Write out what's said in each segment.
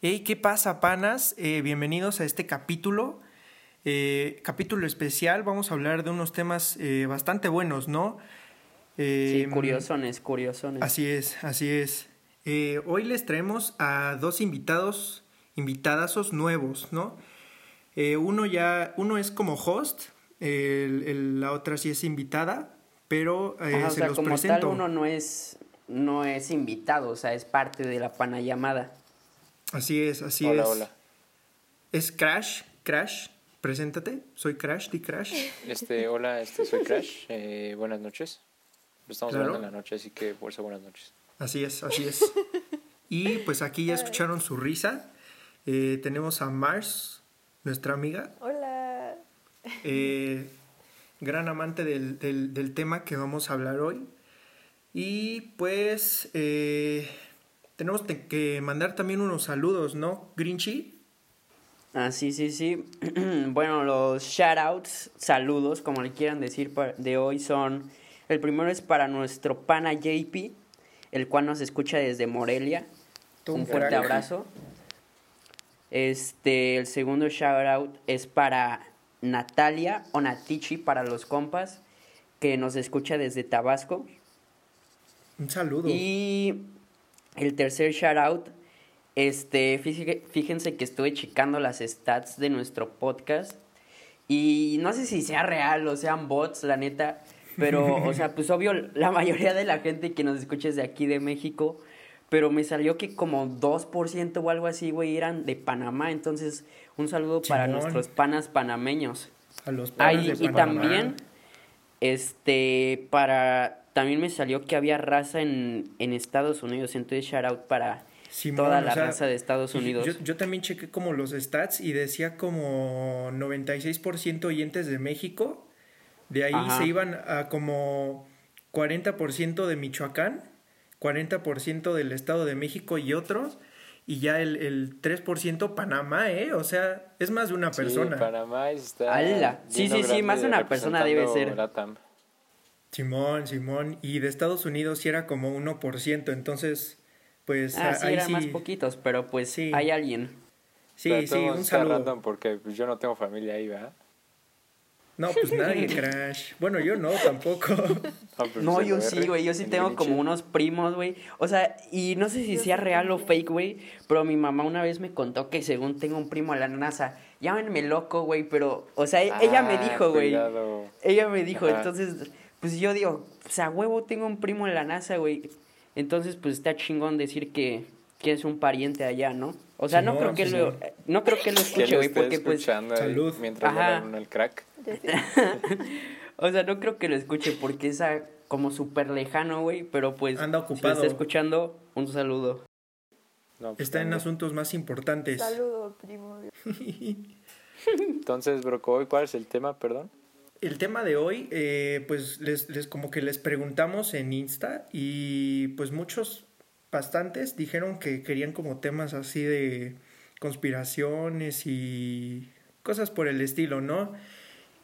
Hey, ¿qué pasa, panas? Eh, bienvenidos a este capítulo. Eh, capítulo especial. Vamos a hablar de unos temas eh, bastante buenos, ¿no? sí, curiosones, curiosones. Así es, así es. hoy les traemos a dos invitados, invitadazos nuevos, ¿no? uno ya, uno es como host, la otra sí es invitada, pero se sea, los como presento. Tal uno no es, no es invitado, o sea, es parte de la pana llamada. Así es, así es. Hola, hola. Es Crash, Crash, preséntate, soy Crash, di Crash. Este, hola, este, soy Crash, eh, buenas noches. Lo estamos hablando en la noche, así que por eso buenas noches. Así es, así es. y pues aquí ya escucharon su risa. Eh, tenemos a Mars, nuestra amiga. Hola. Eh, gran amante del, del, del, tema que vamos a hablar hoy. Y pues eh, tenemos que mandar también unos saludos, ¿no, Grinchy? Ah, sí, sí, sí. bueno, los shoutouts, saludos, como le quieran decir, de hoy son... El primero es para nuestro pana JP, el cual nos escucha desde Morelia. Un fuerte abrazo. Este, el segundo shoutout es para Natalia o Natichi para los compas, que nos escucha desde Tabasco. Un saludo. Y el tercer shout out, este, fíjense que estuve checando las stats de nuestro podcast y no sé si sea real o sean bots, la neta, pero, o sea, pues obvio, la mayoría de la gente que nos escucha es de aquí de México, pero me salió que como 2% o algo así, güey, eran de Panamá, entonces un saludo para nuestros panas panameños. A los panas de Panamá. Y también, este, para también me salió que había raza en, en Estados Unidos, entonces shout out para toda la raza de Estados Unidos. Yo, yo, también chequé como los stats y decía como 96% oyentes de México, de ahí se iban a como 40% de Michoacán, 40% del Estado de México y otros, y ya el, el 3% Panamá, ¿eh? O sea, es más de una persona. Sí, Panamá está... Sí, sí, sí, más de una persona debe ser. Simón, Simón. Y de Estados Unidos sí era como 1%, entonces, pues... Ah, sí, eran más poquitos, pero pues sí. hay alguien. Sí, sí, un saludo. porque pues, yo no tengo familia ahí, ¿verdad? No, pues nadie, Crash. Bueno, yo no, tampoco. no, pues, yo sí, güey. Yo sí tengo como unos primos, güey. O sea, y no sé si sea real o fake, güey. Pero mi mamá una vez me contó que según tengo un primo en la NASA. Llámenme loco, güey. Pero, o sea, ella me ah, dijo, güey. Ella me dijo, entonces pues yo digo, o sea, huevo, tengo un primo en la NASA, güey. Entonces, pues está chingón decir que, que es un pariente allá, ¿no? O sea, no, creo que lo, no creo que lo escuche, güey, porque pues... Salud. Mientras Ajá. el crack. o sea, no creo que lo escuche porque es como súper lejano, güey, pero pues... Anda ocupado. Si está escuchando, un saludo. Pues, está en asuntos más importantes. Saludo, primo. Entonces, Broco, ¿cuál es el tema, perdón? El tema de hoy, eh, pues les, les, como que les preguntamos en Insta y pues muchos, bastantes, dijeron que querían como temas así de conspiraciones y cosas por el estilo, ¿no?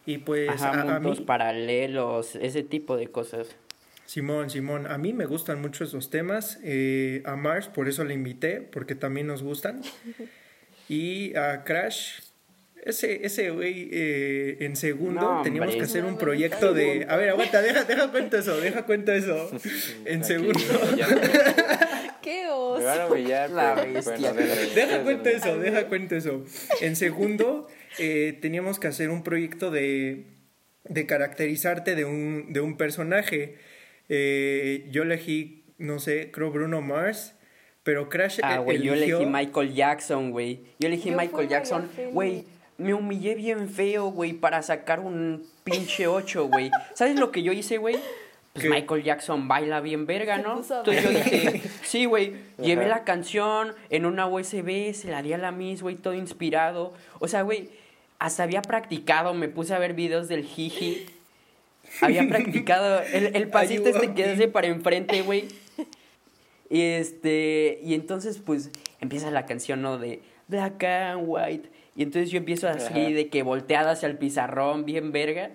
Y pues a, mí, paralelos, ese tipo de cosas. Simón, Simón, a mí me gustan mucho esos temas. Eh, a Mars, por eso le invité, porque también nos gustan. Y a Crash, ese, ese güey, eh, en segundo teníamos que hacer un proyecto de. A ver, aguanta, deja, deja cuenta eso, deja cuenta eso. En segundo. ¡Qué oso! la bestia. deja cuenta eso, deja cuenta eso. En segundo, eh, teníamos que hacer un proyecto de, de caracterizarte de un, de un personaje. Eh, yo elegí, no sé, creo Bruno Mars. Pero Crash ah, güey, yo elegí Michael Jackson, güey. Yo elegí Michael Jackson. Güey, me humillé bien feo, güey, para sacar un pinche 8, güey. ¿Sabes lo que yo hice, güey? Pues Michael Jackson baila bien verga, ¿no? Entonces yo dije, sí, güey, llevé la canción en una USB, se la di a la Miss, güey, todo inspirado. O sea, güey, hasta había practicado, me puse a ver videos del jiji. Había practicado el, el pasito este que hace para enfrente, güey. Y este, y entonces, pues, empieza la canción, ¿no? De Black and White. Y entonces yo empiezo así de que volteada hacia el pizarrón, bien verga.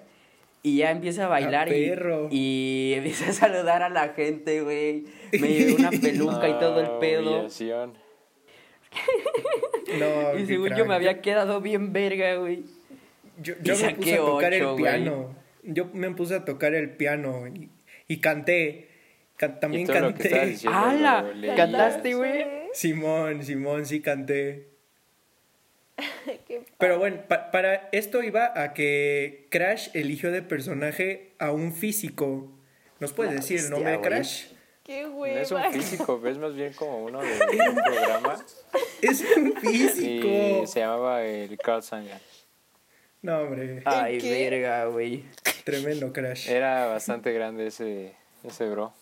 Y ya empiezo a bailar y, y empiezo a saludar a la gente, güey. Me llevé una peluca y todo el pedo. No, y según yo me había quedado bien verga, güey. Yo, me puse a tocar ocho, el piano. Yo me puse a tocar el piano y, y canté. Ca- también Y canté. ¡Hala! ¿Cantaste, güey? Simón, Simón, sí canté. Pero bueno, pa- para esto iba a que Crash eligió de personaje a un físico. ¿Nos puedes decir el nombre de. Crash? Qué No es un físico, es más bien como uno de un programa. Es un físico. Y se llamaba el Carl Sagan. No, hombre. Ay, qué? verga, güey. Tremendo Crash. Era bastante grande ese, ese bro.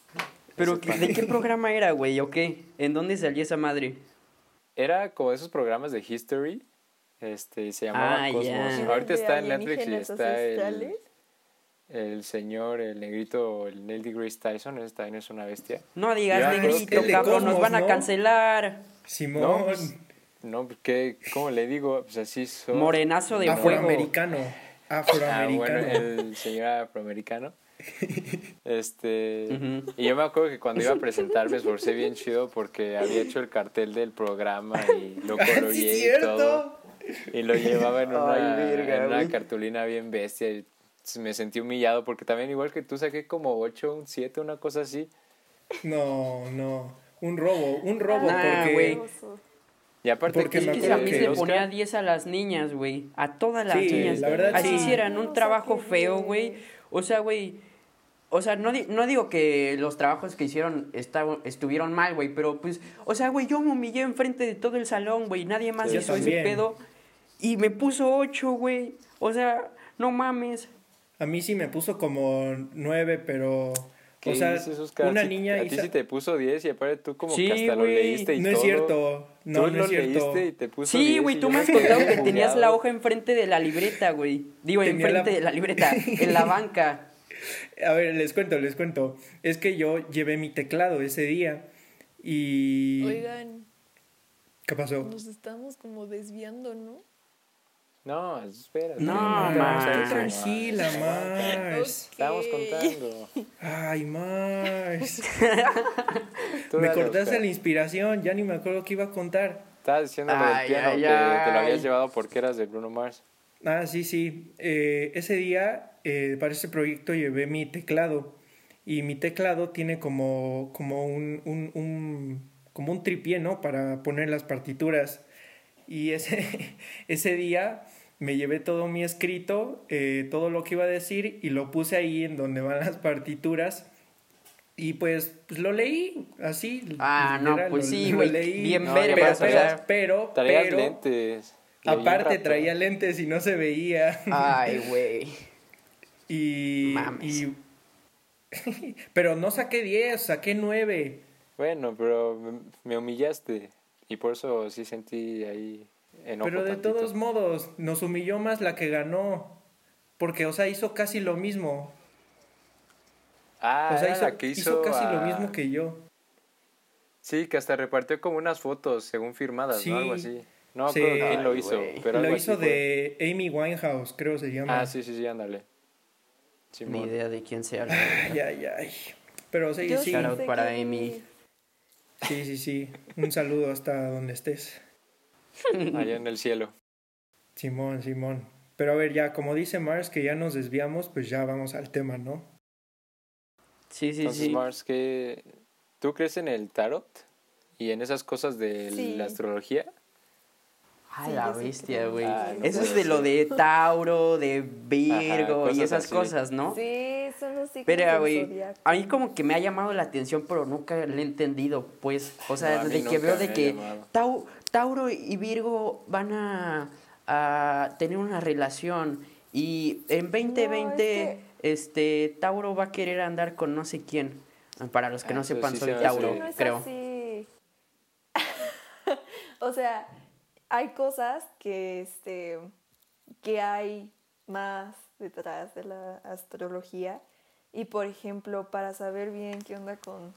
Pero, Ese ¿qué- pan. ¿de qué programa era, güey? ¿O qué? ¿En dónde salía esa madre? Era como esos programas de History. Este, se llamaba Ah, Cosmos. ya. Ahorita ¿De está en Netflix y está el, el señor, el negrito, el Neil deGrasse Tyson. Ese también es una bestia. No digas Ya, negrito, cabrón, nos van a ¿no? cancelar. Simón. No, pues, no, ¿qué, ¿cómo le digo? Pues así son. Morenazo de fuego. Afroamericano. Ah, Afroamericano. bueno, el señor afroamericano. Este. Y yo me acuerdo que cuando iba a presentar me esforcé bien chido porque había hecho el cartel del programa y lo Ah, sí, coloreé y cierto. todo. Y lo llevaba en una, Ay, verga, en una cartulina bien bestia. Y me sentí humillado porque también, igual que tú, saqué como 8, un 7, una cosa así. No, no. Un robo, un robo, Nah, porque. Oso. Y aparte, Porque que acuerdo a mí que se ponía 10 a las niñas, güey. A todas las Sí, niñas. la verdad, Así sí. hicieran un trabajo feo, que- güey. O sea, güey. O sea, no, di- no digo que los trabajos que hicieron esta- estuvieron mal, güey, pero pues, o sea, güey, yo me humillé enfrente de todo el salón, güey, nadie más Sí, hizo ese pedo y me puso ocho, güey. O sea, no mames. A mí sí me puso como nueve, pero. ¿qué O sea, dices, Oscar? una niña A ti sí te puso 10 y aparte tú como Sí, que hasta lo güey. leíste y No todo. es cierto. No, tú no lo es cierto. leíste y te puso Sí, 10 güey, tú me has contado que tenías la hoja enfrente de la libreta, güey. Digo, Tenía enfrente la- de la libreta, en la banca. A ver, les cuento, les cuento. Es que yo llevé mi teclado ese día y... Oigan, ¿Qué pasó? nos estamos como desviando, ¿no? No, espera. No, eso, tranquila. Mars. Estamos contando. Ay. Tú Me cortaste la inspiración, ya ni me acuerdo qué iba a contar. Estabas diciendo lo del piano ay, que te lo habías llevado porque eras de Bruno Mars. Ah, sí, sí. Eh, ese día, eh, para ese proyecto llevé mi teclado. Y mi teclado tiene como, como un, un, un- como un tripié, ¿no? Para poner las partituras. Y ese, ese día me llevé todo mi escrito, eh, todo lo que iba a decir, y lo puse ahí en donde van las partituras. Y pues, pues lo leí así. Ah, no, literal, pues lo- sí, lo güey, leí. bien No, ya Pero, pero, pero, Traías pero- lentes. Aparte traía lentes y no se veía. Ay, güey. Y, Mames. y- pero no saqué 10, saqué 9. Bueno, pero me- me humillaste. Y por eso sí sentí ahí enojo Pero de tantito. todos modos, nos humilló más la que ganó. Porque, o sea, hizo casi lo mismo. Ah, o sea, hizo, la que hizo, hizo casi lo mismo que yo. Sí, que hasta repartió como unas fotos según firmadas, Sí. ¿no? Algo así. No Sí. acuerdo quién lo Ay, hizo, pero Lo hizo fue. de Amy Winehouse, creo se llama. Ah, sí, sí, sí, ándale. Ni Simón. idea de quién sea. Ay, ay, ay. Pero sí, Yo sí. Shout out para que- Amy. Sí, sí, sí. Un saludo hasta donde estés. Allá en el cielo. Simón, Simón. Pero a ver, ya, como dice Mars, que ya nos desviamos, pues ya vamos al tema, ¿no? Sí, sí, Entonces, sí. Mars, ¿qué... ¿tú crees en el tarot? ¿Y en esas cosas de Sí. la astrología? A Sí, la bestia, güey. Ah, no Eso es de lo de Tauro, de Virgo Ajá, y esas así. cosas, ¿no? Sí, son los signos Pero, güey, a mí como que me ha llamado la atención, pero nunca le he entendido, pues. O sea, No, desde que veo de que llamado. Tau- Tauro y Virgo van a, a tener una relación y en 2020 que- este Tauro va a querer andar con no sé quién. Para los que Ah, no eso sepan, sí soy Tauro, no es creo. así. o sea, hay cosas que este que hay más detrás de la astrología y por ejemplo, para saber bien qué onda con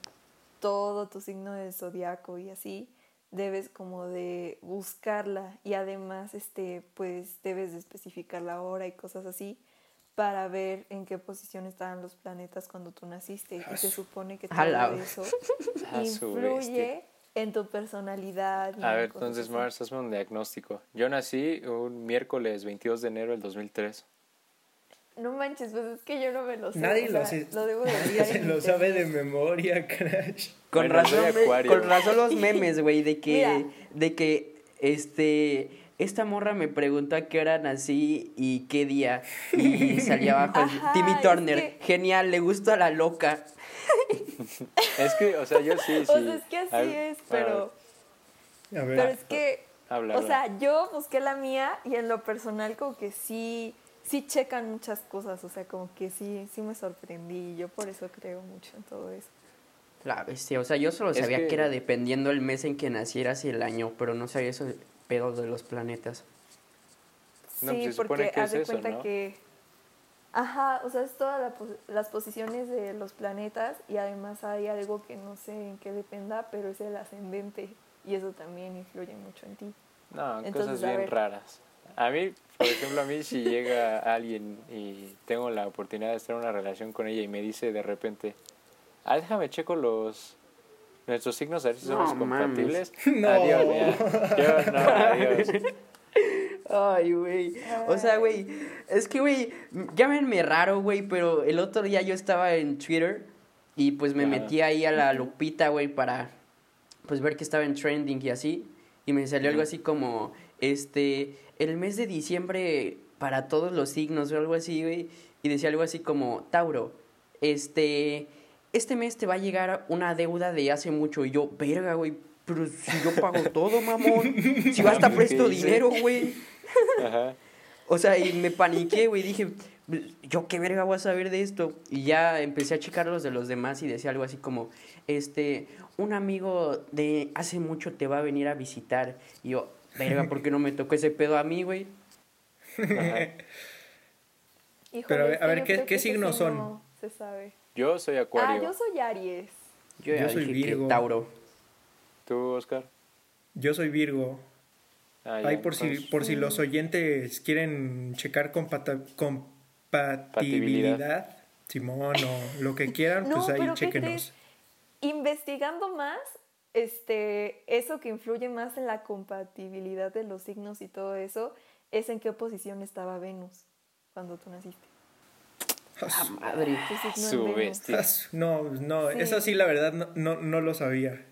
todo tu signo del zodiaco y así, debes como de buscarla y además este pues debes de especificar la hora y cosas así para ver en qué posición estaban los planetas cuando tú naciste y se Asu. supone que todo eso influye en tu personalidad. a ver, entonces, Mars, hazme un diagnóstico. Yo nací un miércoles 22 de enero del 2003. No manches, pues es que yo no me lo sé. Nadie lo, lo debo Nadie se lo sabe de memoria, Crash. Con, razón, con razón los memes, güey, de que, de que, este, esta morra me preguntó a qué hora nací y qué día. Y salía abajo Timmy Turner. Genial, le gusta a la loca. es que, o sea, yo sí, sí. O sea, es que así es, pero... A ver. Pero es que... o sea, yo busqué la mía y en lo personal como que sí sí checan muchas cosas, o sea, como que sí, sí me sorprendí, yo por eso creo mucho en todo eso. La bestia, o sea, yo solo sabía que... era dependiendo el mes en que nacieras y el año, pero no sabía eso pedo de los planetas. No, sí, pues porque haz de cuenta que... Ajá, o sea, es todas las posiciones de los planetas y además hay algo que no sé en qué dependa, pero es el ascendente y eso también influye mucho en ti. No, cosas bien raras. A mí, por ejemplo, a mí si llega alguien y tengo la oportunidad de estar en una relación con ella y me dice de repente, ah, déjame checo los nuestros signos a ver si somos compatibles. No. Adiós, Yo no, adiós. Ay, güey. O sea, güey, es que, güey, llámenme raro, güey, pero el otro día yo estaba en Twitter y pues me metí ahí a la lupita, güey, para pues ver que estaba en trending y así. Y me salió algo así como, este, el mes de diciembre para todos los signos o algo así, güey. Y decía algo así como, Tauro, este, este mes te va a llegar una deuda de hace mucho. Y yo, verga, güey, pero si yo pago todo, mamón. Si va hasta presto dinero, güey. Ajá. O sea, y me paniqué, güey. Dije, yo qué verga voy a saber de esto. Y ya empecé a checar los de los demás y decía algo así como, este, un amigo de hace mucho te va a venir a visitar. Y yo, verga, ¿por qué no me tocó ese pedo a mí, güey? Pero a ver, ¿qué, ¿qué signos son? se sabe. Yo soy Acuario. Ah, yo soy Aries. Yo, yo soy Virgo. Tauro. ¿Tú, Oscar? Yo soy Virgo. Ah, Ahí por si, por si los oyentes quieren checar compatibilidad, Simón, o lo que quieran, pues ahí chequenos. Investigando más, este, eso que influye más en la compatibilidad de los signos y todo eso, es en qué posición estaba Venus cuando tú naciste. Ah, madre. Su bestia. No, no, eso sí la verdad no, no, no, lo sabía.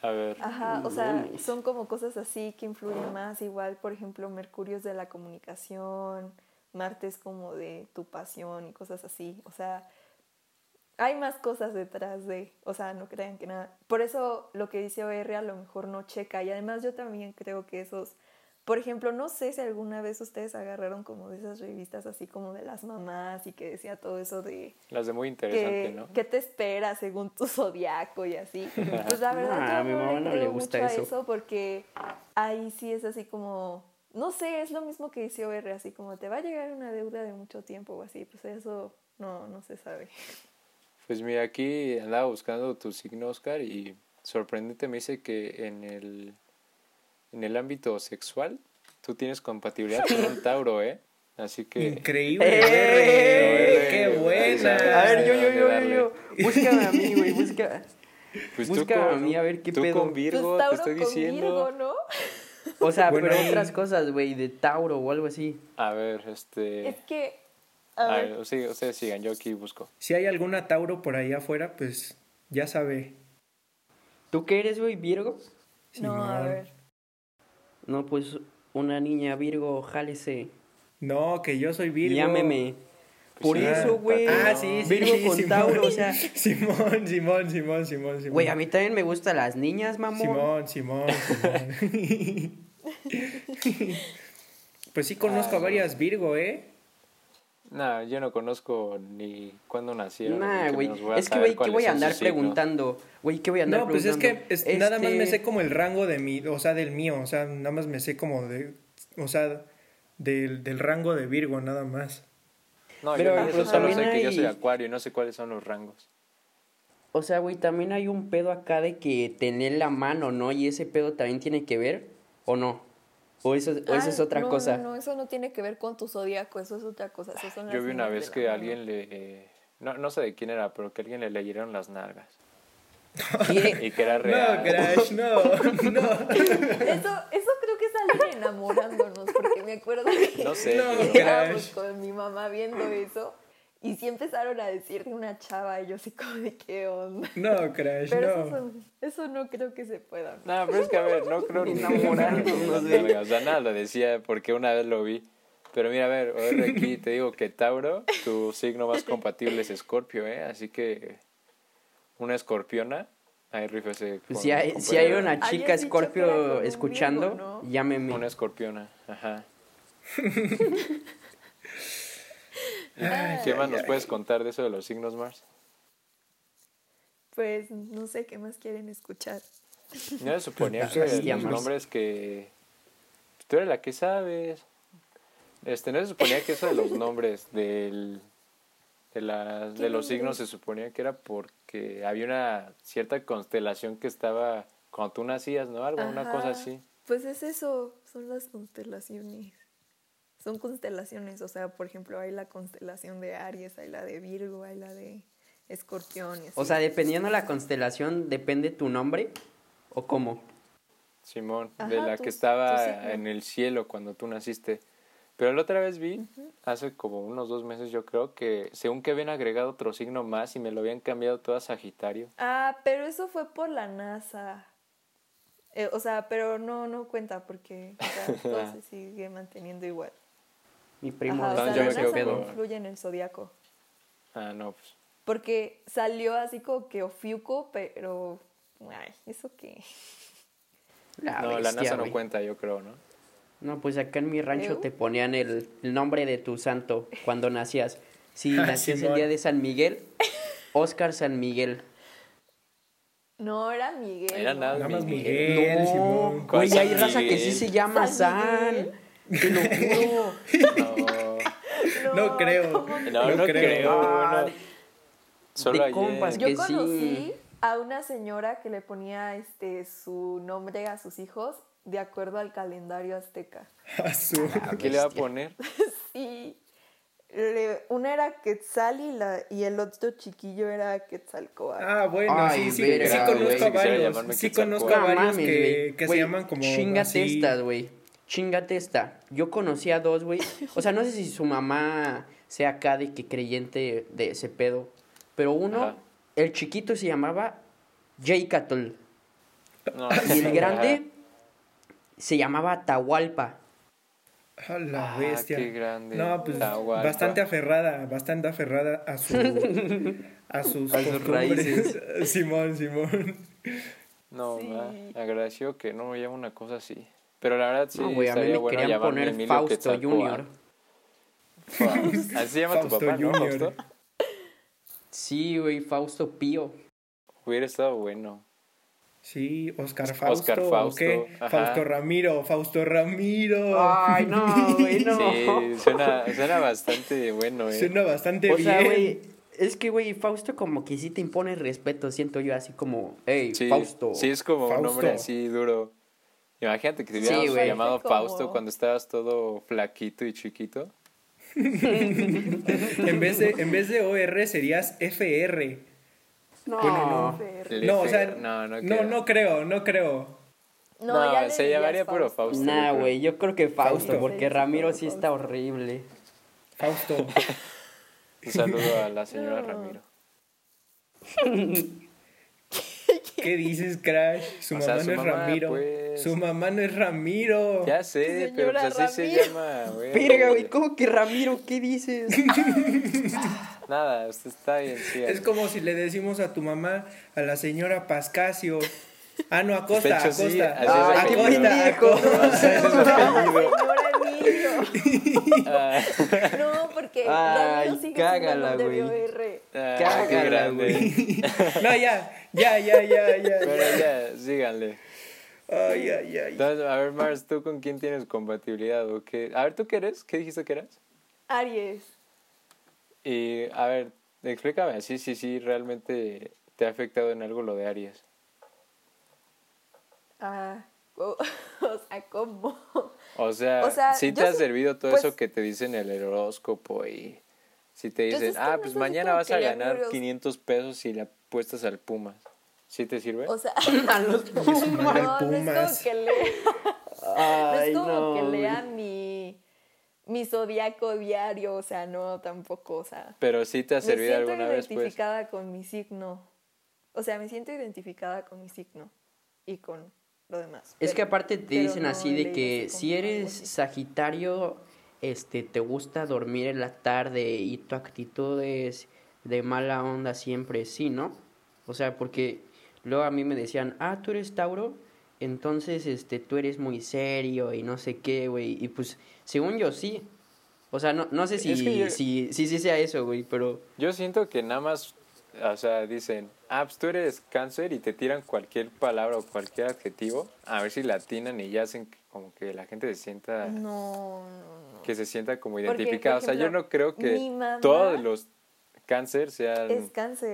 A ver. Ajá, o sea, son como cosas así que influyen más. Igual, por ejemplo, Mercurio es de la comunicación, Marte es como de tu pasión y cosas así. O sea, hay más cosas detrás de, o sea, no crean que nada. Por eso lo que dice OR a lo mejor no checa. Y además yo también creo que esos, por ejemplo, no sé si alguna vez ustedes agarraron como de esas revistas así como de las mamás y que decía todo eso de... Las de muy interesante, ¿no? ¿Qué te espera según tu zodiaco y así? Pues la verdad a mi mamá no le gusta eso. eso porque ahí sí es así como... No sé, es lo mismo que dice OR, así como te va a llegar una deuda de mucho tiempo o así, pues eso no, no se sabe. Pues mira, aquí andaba buscando tu signo, Oscar, y sorprendente me dice que en el, en el ámbito sexual tú tienes compatibilidad con un Tauro, ¿eh? Así que... Increíble. ¡Eh! ¡Qué buena! A ver, yo, yo, yo, yo, Búscame a mí, güey, busca... Pues Búscame a mí a ver qué tú pedo. con Virgo, pues te estoy diciendo. Virgo, ¿no? O sea, pero otras cosas, güey, de Tauro o algo así. A ver, este... Es que a ver. ustedes sigan, yo aquí busco. Si hay alguna Tauro por ahí afuera, pues ya sabe. ¿Tú qué eres, güey, Virgo? no, a ver. No, pues una niña Virgo, jálese. No, que yo soy Virgo. Llámeme. Por pues eso, güey. Ah, sí, sí. Virgo con Tauro, o sea. Simón, Simón, Simón, Simón, Simón. Güey, a mí también me gustan las niñas, mamón. Simón, Simón, Simón. pues sí conozco a varias Virgo, ¿eh? Nah, yo no conozco ni cuándo nacieron. Nah, güey. Es que, güey, ¿qué voy a andar preguntando? Güey, ¿qué voy a andar preguntando? No, pues es que nada más me este sé como el rango de mi, o sea, del mío. O sea, nada más me sé como de, o sea, del, del rango de Virgo, nada más. No, pero, yo, pero solo sé que yo soy Acuario y no sé cuáles son los rangos. O sea, güey, también hay un pedo acá de que tener la mano, ¿no? Y ese pedo también tiene que ver, ¿o no? ¿O eso, es otra cosa? No, no, eso no tiene que ver con tu zodiaco, eso es otra cosa. Yo vi una vez que alguien le... no, no sé de quién era, pero que alguien le leyeron las nalgas. y que era real. No, Crash, no, no. Eso, eso creo que es alguien enamorándonos, porque me acuerdo que No sé, con mi mamá viendo eso y sí empezaron a decir de una chava y yo así como de qué onda. No, Crash, Pero no. eso, eso no creo que se pueda. No, pero es que a ver, no creo ni Enamorándonos, güey. O sea, nada, lo decía porque una vez lo vi. Pero mira, a ver, aquí te digo que Tauro, tu signo más compatible es Escorpio, ¿eh? Así que una escorpiona, ahí con- si hay, si hay una chica dicho que era con Scorpio un escuchando, Virgo, ¿no? llámeme. Una escorpiona, ajá. Ay, ¿Qué ay, más nos ay. puedes contar de eso de los signos Mars? Pues no sé qué más quieren escuchar. No se suponía que los nombres que... Tú eres la que sabes. Este, no se suponía que eso de los nombres del, de, las, ¿Qué de los signos se suponía que era porque había una cierta constelación que estaba cuando tú nacías, ¿no? Algo, una cosa así. Pues es eso, son las constelaciones. Son constelaciones, o sea, por ejemplo, hay la constelación de Aries, hay la de Virgo, hay la de Escorpión. y así. O sea, dependiendo de la constelación, depende tu nombre o cómo. Simón, Ajá, de la que estaba en el cielo cuando tú naciste. Pero la otra vez vi, hace como unos dos meses yo creo, que según que habían agregado otro signo más y me lo habían cambiado todo a Sagitario. Ah, pero eso fue por la NASA. Eh, o sea, pero no, no cuenta porque o sea, todo se sigue manteniendo igual. Mi primo Ajá, o sea, yo me quedo con- influye en el zodiaco. Ah, no, pues. Porque salió así como que Ofiuco, pero. Ay, ¿eso qué? La no, la NASA no cuenta, yo creo, ¿no? No, pues acá en mi rancho ¿Eu? te ponían el, el nombre de tu santo cuando nacías. Si Ah, nacías el día de San Miguel, Oscar San Miguel. No, era Miguel. Era ¿no? nada Nada más Miguel. Miguel, no, Simón. ¿Cuál hay raza que sí se llama ¿San San. Miguel? Te lo juro. No, No creo. ¿cómo que no, No no creo. creo. Ah, solo de ayer. compas Yo que sí. conocí a una señora que le ponía este su nombre a sus hijos de acuerdo al calendario azteca. A su- ¿Qué le va a poner? Le- una era Quetzal y, la, y el otro chiquillo era Quetzalcóatl. Ah, bueno, Ay, sí, sí, sí conozco a varios. Sí conozco a varios que, que se llaman como Chingate así. estas, güey. Chingate esta. Yo conocí a dos, güey. O sea, no sé si su mamá sea acá de que creyente de ese pedo. Pero uno, Ajá. el chiquito se llamaba Jaycatl. No, Y el grande se llamaba Atahualpa. A la Ah, bestia. qué grande. No, pues Atahualpa. bastante aferrada, bastante aferrada a su a sus A sus costumbres. raíces. Simón, Simón. No, Sí. ma, agradeció que no me llama una cosa así. Pero la verdad sí, No, güey, a mí me bueno querían llamarme poner Emilio Fausto. Junior. Fausto. Así se llama tu Fausto papá, ¿no? Junior. Fausto. Sí, güey, Fausto Pío. Hubiera estado bueno. Sí, Oscar Fausto. Oscar ¿o Fausto, qué? Fausto Ramiro, Fausto Ramiro. Ay, no, güey, no. Sí, suena, suena bastante bueno, eh. Suena bastante O bien. sea, güey, es que, güey, Fausto como que sí te impone respeto, siento yo, así como, hey, Sí, Fausto. sí, es como un nombre así duro. Imagínate que te Sí, güey. llamado Como- Fausto cuando estabas todo flaquito y chiquito. En vez de en vez de OR serías FR. No, Bueno, no. No, o sea, no, no, no, no creo, no creo. No, No, ya le se llamaría puro Fausto. Nah, güey, yo creo que Fausto, Fausto. porque Ramiro Fausto, sí está horrible. Fausto. Un saludo a la señora No. Ramiro. ¿Qué dices, Crash? Su O sea, mamá su no es mamá, Ramiro. pues. Su mamá no es Ramiro. Ya sé, pero pues así se llama, güey. Verga, güey, ¿cómo que Ramiro? ¿Qué dices? Nada, usted está bien, sí. Es como si le decimos a tu mamá, a la señora Pascasio. Ah, no, Acosta, hecho, sí, Acosta. así No, porque Ay, Ramiro sigue cágala, güey. ah, Cágala, güey. No, ya, ya, ya, ya, ya. Pero ya. síganle. Ay, ay, ay. Entonces, a ver, Mars, ¿tú con quién tienes compatibilidad o qué? A ver, ¿tú qué eres? ¿Qué dijiste que eras? Aries. Y, a ver, explícame así, sí, sí, realmente te ha afectado en algo lo de Aries. Ah, o, o sea, ¿cómo? O sea, O sea, sí te ha sí- servido todo pues- eso que te dicen el horóscopo y si te Pues dicen, ah, no pues mañana vas a ganar curioso. 500 pesos si le apuestas al Pumas. ¿Sí te sirve? O sea, a los Pumas. No, no es como que lea, no es como que lea mi, mi zodiaco diario, o sea, no, tampoco, o sea. Pero sí te ha servido alguna vez, pues. Me siento identificada con mi signo. O sea, me siento identificada con mi signo y con lo demás. Es que aparte te dicen así de que si eres Sagitario, este, te gusta dormir en la tarde y tu actitud es de mala onda siempre, sí, ¿no? O sea, porque luego a mí me decían, ah, tú eres Tauro, entonces, este, tú eres muy serio y no sé qué, güey. Y pues, según yo, sí. O sea, no, no sé si, si, si, si sea eso, güey, pero... Yo siento que nada más o sea, dicen, ah, pues tú eres cáncer y te tiran cualquier palabra o cualquier adjetivo, a ver si la atinan y ya hacen como que la gente se sienta... No, Que se sienta como identificada. o sea, yo no creo que todos los cáncer sean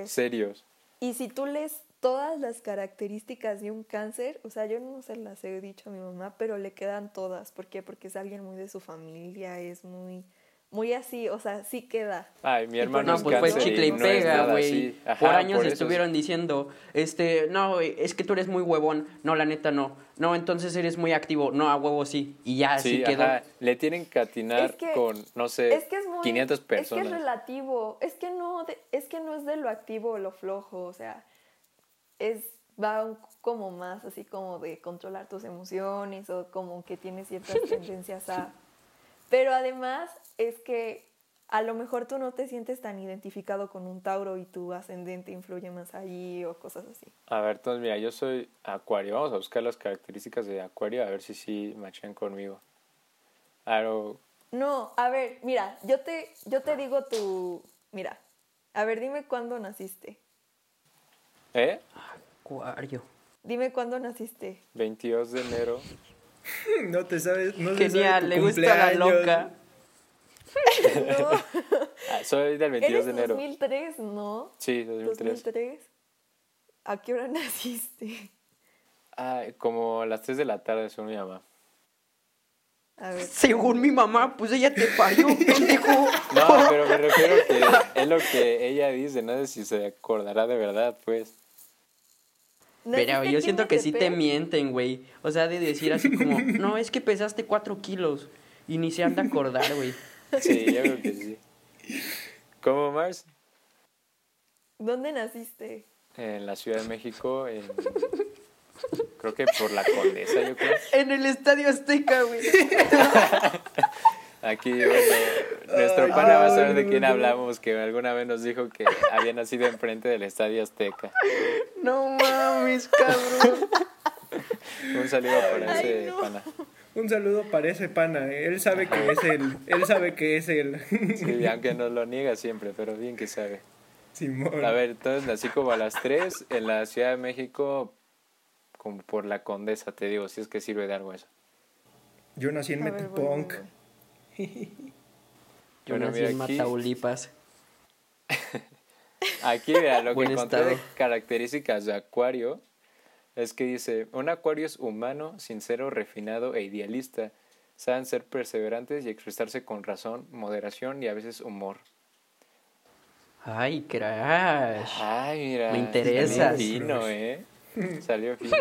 serios. Y si tú lees todas las características de un cáncer, o sea, yo no se las he dicho a mi mamá, pero le quedan todas. ¿Por qué? Porque es alguien muy de su familia, es muy muy así, o sea, sí queda. Ay, mi hermano No, pues fue chicle y pega, güey. por años estuvieron diciendo, este, no, es que tú eres muy huevón. No, la neta no. No, entonces eres muy activo. No, a huevo sí. Y ya sí, quedó. Ajá. Le tienen que atinar con, no sé, es que es muy, 500 personas. Es que es relativo. Es que no, es que no es de lo activo o lo flojo, o sea, es va como más así como de controlar tus emociones o como que tienes ciertas tendencias a pero además es que a lo mejor tú no te sientes tan identificado con un Tauro y tu ascendente influye más allí o cosas así. A ver, entonces mira, yo soy Acuario. Vamos a buscar las características de Acuario a ver si sí machan conmigo. Aro... No, a ver, mira, yo te, yo te digo tu... Mira, a ver, dime cuándo naciste. ¿Eh? Acuario. Dime cuándo naciste. 22 de enero. no te sabes, no Genial, le gusta la loca. no. Soy del 22 de enero. 2003, ¿no? Sí, 2003. 2003. ¿A qué hora naciste? Ah, como a las 3 de la tarde, según mi mamá. A ver. Según mi mamá, pues ella te parió, pendejo. No, pero me refiero que es lo que ella dice, no sé si se acordará de verdad, pues. Pero yo siento que sí te mienten, güey. O sea, de decir así como, no, es que pesaste cuatro kilos. Y ni se han de acordar, güey. Sí, yo creo que sí. ¿Cómo, Mars? ¿Dónde naciste? En la Ciudad de México, en... Creo que por la Condesa, yo creo. En el Estadio Azteca, güey. Aquí, bueno, nuestro pana va a saber de quién hablamos, que alguna vez nos dijo que había nacido enfrente del Estadio Azteca. No mames, cabrón. Un saludo para ese pana. Un saludo para ese pana, ¿eh? él sabe que es él, él sabe que es él. Sí, aunque nos lo niega siempre, pero bien que sabe. Simón. A ver, entonces nací como a las 3 en la Ciudad de México, como por la Condesa, te digo, si es que sirve de algo eso. Yo nací en Metapunk. Yo nací en Mataulipas. Aquí, vea, lo que encontré de características de Acuario es que dice, un Acuario es humano, sincero, refinado e idealista. Saben ser perseverantes y expresarse con razón, moderación y a veces humor. Ay, crash. Ay, mira. Me interesa. Salió ¿eh? Salió fino.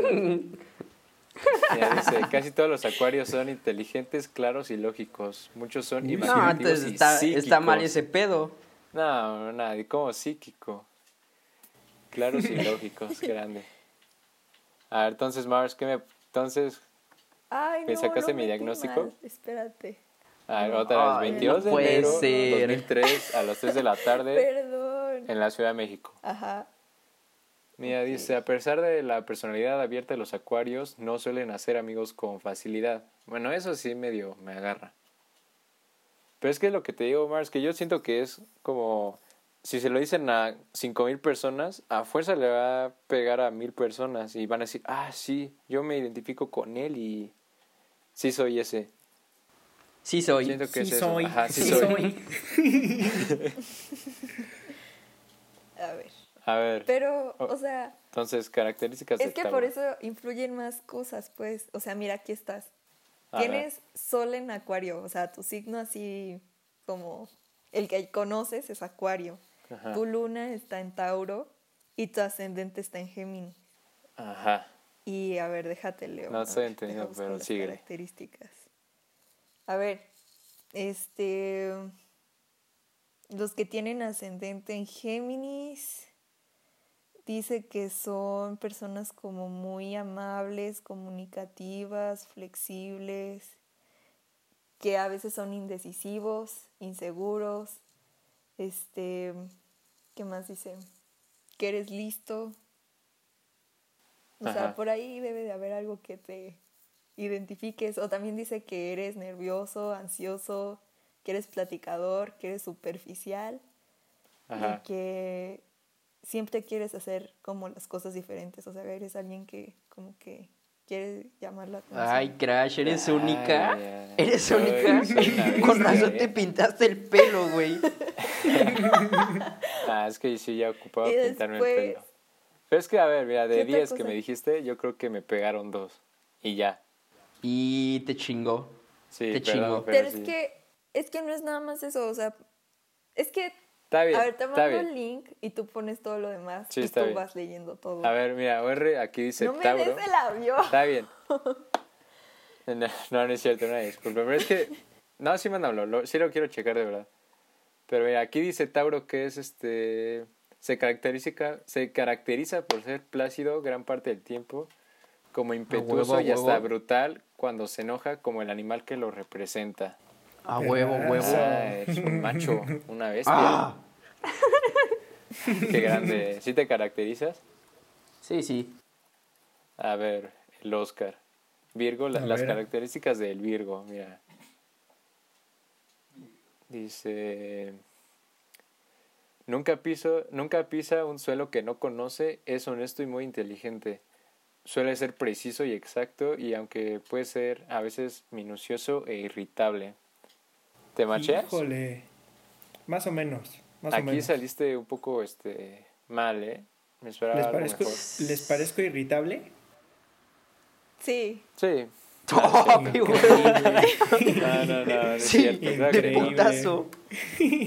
Dice, casi todos los acuarios son inteligentes, claros y lógicos. Muchos son imaginativos No, entonces está, está mal ese pedo. No, nada, como psíquico. Claros y lógicos, grande. A ver, entonces, Mars, ¿qué me... Entonces, Ay, ¿me sacaste mi diagnóstico? Espérate. A ver, otra vez, 22 de enero ser. 2003 a las 3 de la tarde. Perdón. En la Ciudad de México. Ajá. Mira, dice, a pesar de la personalidad abierta de los acuarios, no suelen hacer amigos con facilidad. Bueno, eso sí medio me agarra. Pero es que lo que te digo, Mars, que yo siento que es como, si se lo dicen a cinco mil personas, a fuerza le va a pegar a mil personas y van a decir, ah, sí, yo me identifico con él y sí soy ese. Sí soy. Siento que sí es soy. Ajá, sí, soy. ver. A ver. Pero, o sea. Entonces, características Es que por eso influyen más cosas, pues. O sea, mira, aquí estás. Tienes sol en Acuario, o sea, tu signo así como el que conoces es Acuario. Tu luna está en Tauro y tu ascendente está en Géminis. Ajá. Y a ver, déjate leo. No estoy entendiendo, pero sigue. Características. A ver, este. Los que tienen ascendente en Géminis. Dice que son personas como muy amables, comunicativas, flexibles, que a veces son indecisivos, inseguros. Este, ¿qué más dice? Que eres listo, o sea, por ahí debe de haber algo que te identifiques. O también dice que eres nervioso, ansioso, que eres platicador, que eres superficial y que siempre quieres hacer como las cosas diferentes. O sea, eres alguien que como que quiere llamar la atención. Ay, Crash, eres única. Eres única. Con razón te pintaste el pelo, güey. ah, es que sí ya ocupaba pintarme el pelo. Pero es que, a ver, mira, de 10 que me dijiste, yo creo que me pegaron dos. Y ya. Y te chingó. Sí, te chingó. Pero, es que es que no es nada más eso, o sea, es que Está bien, a ver, te mando el link y tú pones todo lo demás sí, y tú vas leyendo todo. A ver, mira, OR aquí dice No me des el avión. Está bien. No, no, es cierto, no disculpa. Pero es que. No, sí mándalo, sí lo quiero checar de verdad. Pero mira, aquí dice Tauro que es este. Se caracteriza, se caracteriza por ser plácido gran parte del tiempo, como impetuoso y hasta brutal cuando se enoja como el animal que lo representa. A huevo, huevo. es un macho, una bestia. Ah. Qué grande. ¿Sí te caracterizas? Sí, sí. A ver, el Oscar. Virgo, las características del Virgo, mira. Dice Nunca, piso, nunca pisa un suelo que no conoce, es honesto y muy inteligente. Suele ser preciso y exacto y aunque puede ser a veces minucioso e irritable. ¿Te macheas? Híjole, más o menos. Aquí saliste un poco este mal, ¿eh? Me esperaba ¿Les, parezco, ¿Les parezco irritable? Sí. Sí. Oh, no, no, no, no es cierto. De putazo.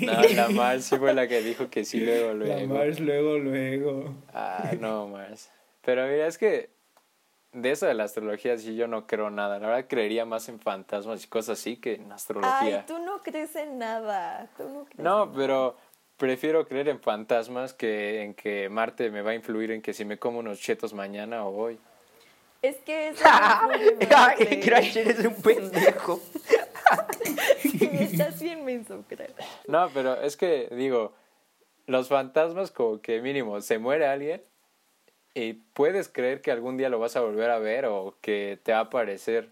No, la Mars sí fue la que dijo que sí, luego, luego. La Mars, luego, luego. Ah, no, Mars. Pero mira, es que de eso de la astrología sí yo no creo nada. La verdad creería más en fantasmas y cosas así que en astrología. Ay, tú no crees en nada. Tú no, crees no pero prefiero creer en fantasmas que en que Marte me va a influir en que si me como unos chetos mañana o hoy. Es que eso Ay, Crash, eres un pendejo. estás bien menso, Crash. No, pero es que, digo, los fantasmas como que mínimo, se muere alguien y puedes creer que algún día lo vas a volver a ver o que te va a aparecer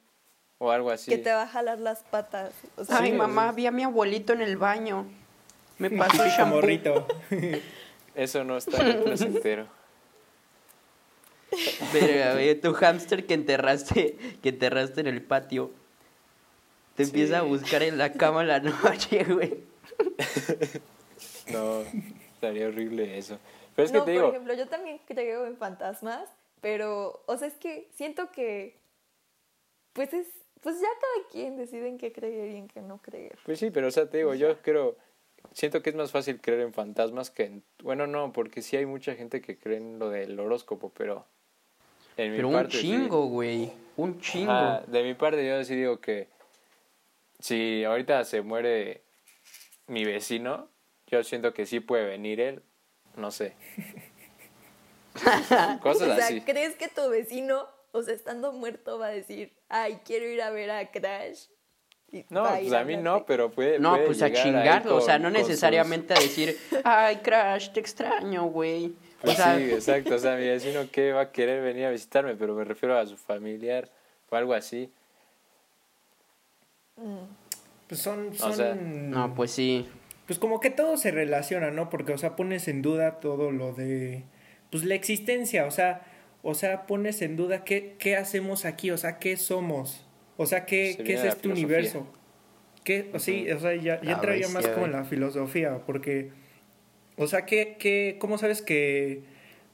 o algo así. Que te va a jalar las patas. Ay, mamá, vi a mi abuelito en el baño. Me pasó el shampoo. Eso no está en el placentero. Pero, tu hámster que enterraste, que enterraste en el patio, te empieza a buscar en la cama la noche, güey. No, estaría horrible eso. Pero es que te digo... por ejemplo, yo también creo en fantasmas, pero, o sea, es que siento que, pues es, pues ya cada quien decide en qué creer y en qué no creer. Pues sí, pero, o sea, te digo, yo creo, siento que es más fácil creer en fantasmas que en, bueno, no, porque sí hay mucha gente que cree en lo del horóscopo, pero pero un chingo, güey. Un chingo. de mi parte, yo sí digo que si ahorita se muere mi vecino, yo siento que sí puede venir él. No sé. Cosas o sea, así. ¿crees que tu vecino, o sea, estando muerto, va a decir, ay, quiero ir a ver a Crash? No, pues a, mí no, pero puede. No, pues a chingarlo, o sea, no necesariamente a decir, ay, Crash, te extraño, güey. Pues sí, exacto. O sea, mi vecino que va a querer venir a visitarme, pero me refiero a su familiar o algo así. Pues son, son... no, pues sí. Pues como que todo se relaciona, ¿no? Porque, o sea, pones en duda todo lo de... Pues la existencia, o sea, o sea, pones en duda qué, qué hacemos aquí, o sea, qué somos, o sea, qué, qué es este universo. ¿Qué, o, sí, o sea, ya, ya entraría más como en la filosofía, porque o sea, que, que, ¿cómo sabes que,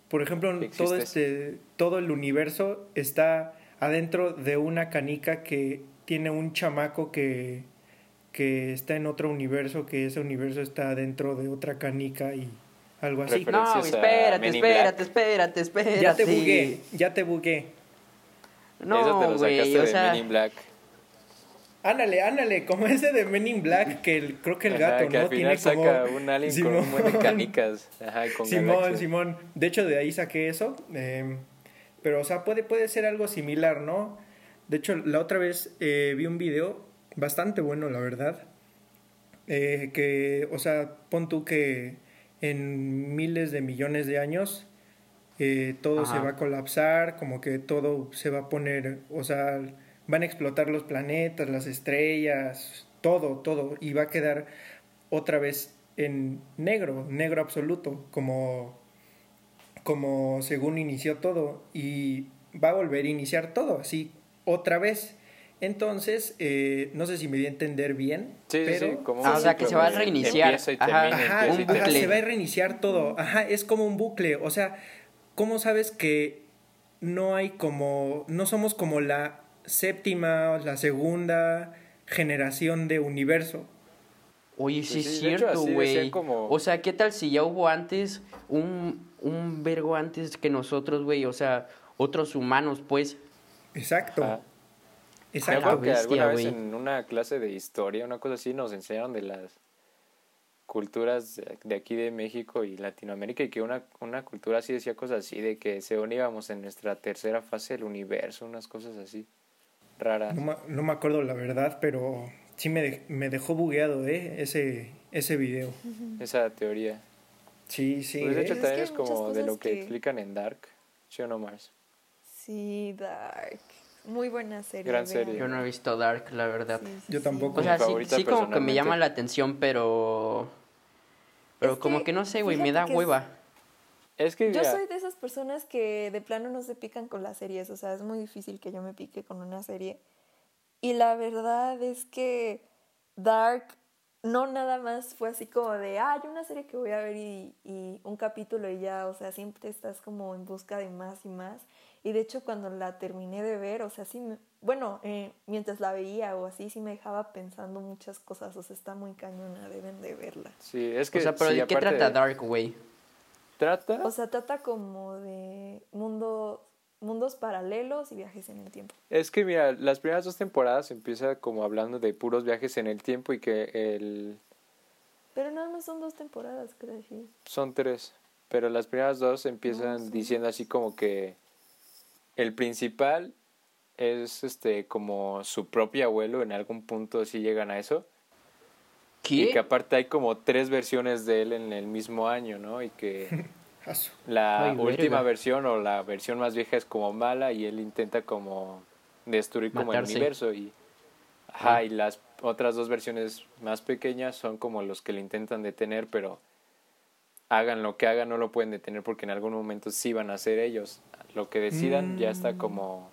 por ejemplo, todo, este, todo el universo está adentro de una canica que tiene un chamaco que, que está en otro universo, que ese universo está dentro de otra canica y Algo así. No, espérate, espérate, espérate, espérate. Ya te bugué, ya te bugué. No, güey, o sea... Men in Black. Ándale, ándale, como ese de Men in Black, que el, creo que el gato, que ¿no? Al final Tiene saca un alien Simón. con un buen de canicas. Ajá, con Simón, Simón. De hecho, de ahí saqué eso. Eh, pero, o sea, puede, puede ser algo similar, ¿no? De hecho, la otra vez eh, vi un video bastante bueno, la verdad. Eh, que, o sea, pon tú que en miles de millones de años eh, todo se va a colapsar, como que todo se va a poner, o sea, van a explotar los planetas, las estrellas, todo, todo, y va a quedar otra vez en negro, negro absoluto, como, como según inició todo, y va a volver a iniciar todo, así, otra vez. Entonces, eh, no sé si me di a entender bien, sí, pero... Sí, como ah, o sea, que se va a reiniciar. Ajá, ajá, se va a reiniciar todo. Ajá, es como un bucle. O sea, ¿cómo sabes que no hay como... No somos como la séptima, la segunda generación de universo. Oye, sí, pues es cierto, güey. O sea, ¿qué tal si ya hubo antes un, un vergo antes que nosotros, güey? O sea, otros humanos, pues. Exacto. Exacto. que alguna vez en una clase de historia, una cosa así, nos enseñaron de las culturas de aquí de México y Latinoamérica y que una, una cultura así decía cosas así, de que se íbamos en nuestra tercera fase del universo, unas cosas así raras. No, me acuerdo la verdad, pero sí me, me dejó bugueado ¿eh? ese, ese video. Esa teoría. Sí, sí. Pues de hecho también es, como de lo que, explican en Dark, ¿sí o no, Mars? Sí, Dark. Muy buena serie. Gran serie. Yo no he visto Dark, la verdad. Yo tampoco. O sea, sí, sí como que me llama la atención, pero... Pero como que, no sé, güey, me da hueva. Es que yo soy de esas personas que de plano no se pican con las series, o sea, es muy difícil que yo me pique con una serie. Y la verdad es que Dark no nada más fue así como de, ah, hay una serie que voy a ver y, y, un capítulo y ya, o sea, siempre estás como en busca de más y más. Y de hecho cuando la terminé de ver, o sea, sí, bueno, eh, mientras la veía o así, sí me dejaba pensando muchas cosas, o sea, está muy cañona, deben de verla. Sí, es que... O sea, pero ¿de qué trata Dark, güey? ¿Trata? O sea, trata como de mundo, mundos paralelos y viajes en el tiempo. Es que mira, las primeras dos temporadas empieza como hablando de puros viajes en el tiempo y que el... Pero nada más son dos temporadas, creo. Son tres, pero las primeras dos empiezan diciendo así como que el principal es este como su propio abuelo, en algún punto si llegan a eso. Y que aparte hay como tres versiones de él en el mismo año, ¿no? Y que la última versión o la versión más vieja es como mala y él intenta como destruir como el universo y ajá, ah. y las otras dos versiones más pequeñas son como los que le intentan detener, pero hagan lo que hagan no lo pueden detener porque en algún momento sí van a ser ellos. Lo que decidan ya está mm. como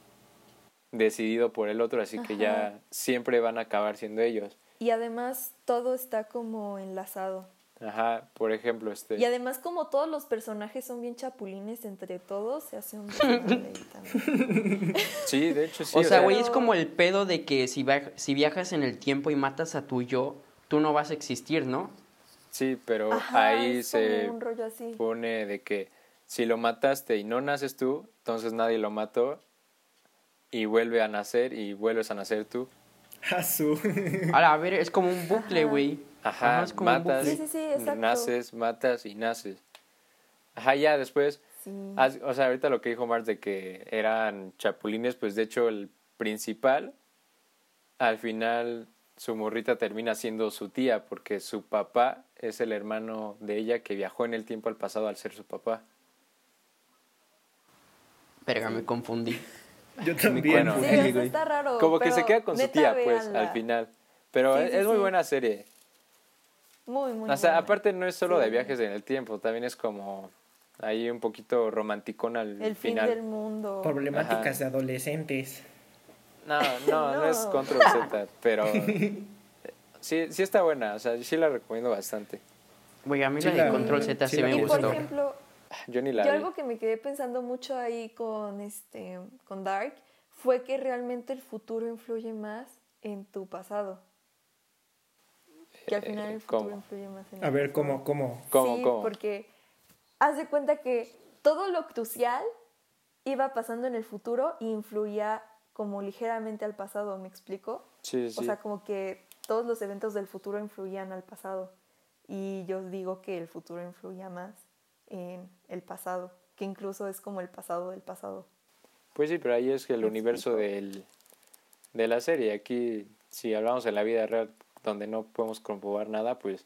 decidido por el otro, así que ya siempre van a acabar siendo ellos. Y además todo está como enlazado. Ajá, por ejemplo, este. Y además, como todos los personajes son bien chapulines entre todos, se hace un también. Sí, de hecho sí. O, sea, güey, es como el pedo de que si, si viajas en el tiempo y matas a tu yo, tú no vas a existir, ¿no? Sí, pero ahí se pone de que si lo mataste y no naces tú, entonces nadie lo mató y vuelve a nacer y vuelves a nacer tú. A ver, es como un bucle, güey. Ajá, matas, naces, matas y naces. Ajá, ya después. o sea, ahorita lo que dijo Mars de que eran chapulines, pues de hecho el principal, al final su morrita termina siendo su tía, porque su papá es el hermano de ella que viajó en el tiempo al pasado al ser su papá. Pero me confundí. Yo también. sí, está raro. Como que se queda con su tía, pues, al final. Pero es, muy buena serie. Muy, muy O sea, aparte no es solo de viajes en el tiempo, también es como ahí un poquito romanticón al el final. fin del mundo. Problemáticas de adolescentes. No, no, no, es Control Z, pero sí, sí está buena, o sea, sí la recomiendo bastante. Güey, a mí la de Control Z sí, me gustó. Por ejemplo, yo ni la algo que me quedé pensando mucho ahí con este con Dark fue que realmente el futuro influye más en tu pasado. Que al final el futuro influye más en A ver, ¿cómo, cómo? ¿Cómo, sí, cómo? porque haz de cuenta que todo lo crucial iba pasando en el futuro e influía como ligeramente al pasado, ¿me explico? Sí, sí. O sea, como que todos los eventos del futuro influían al pasado. Y yo digo que el futuro influía más en el pasado, que incluso es como el pasado del pasado. Pues sí, pero ahí es que el universo del, de la serie. Aquí, si hablamos en la vida real, donde no podemos comprobar nada, pues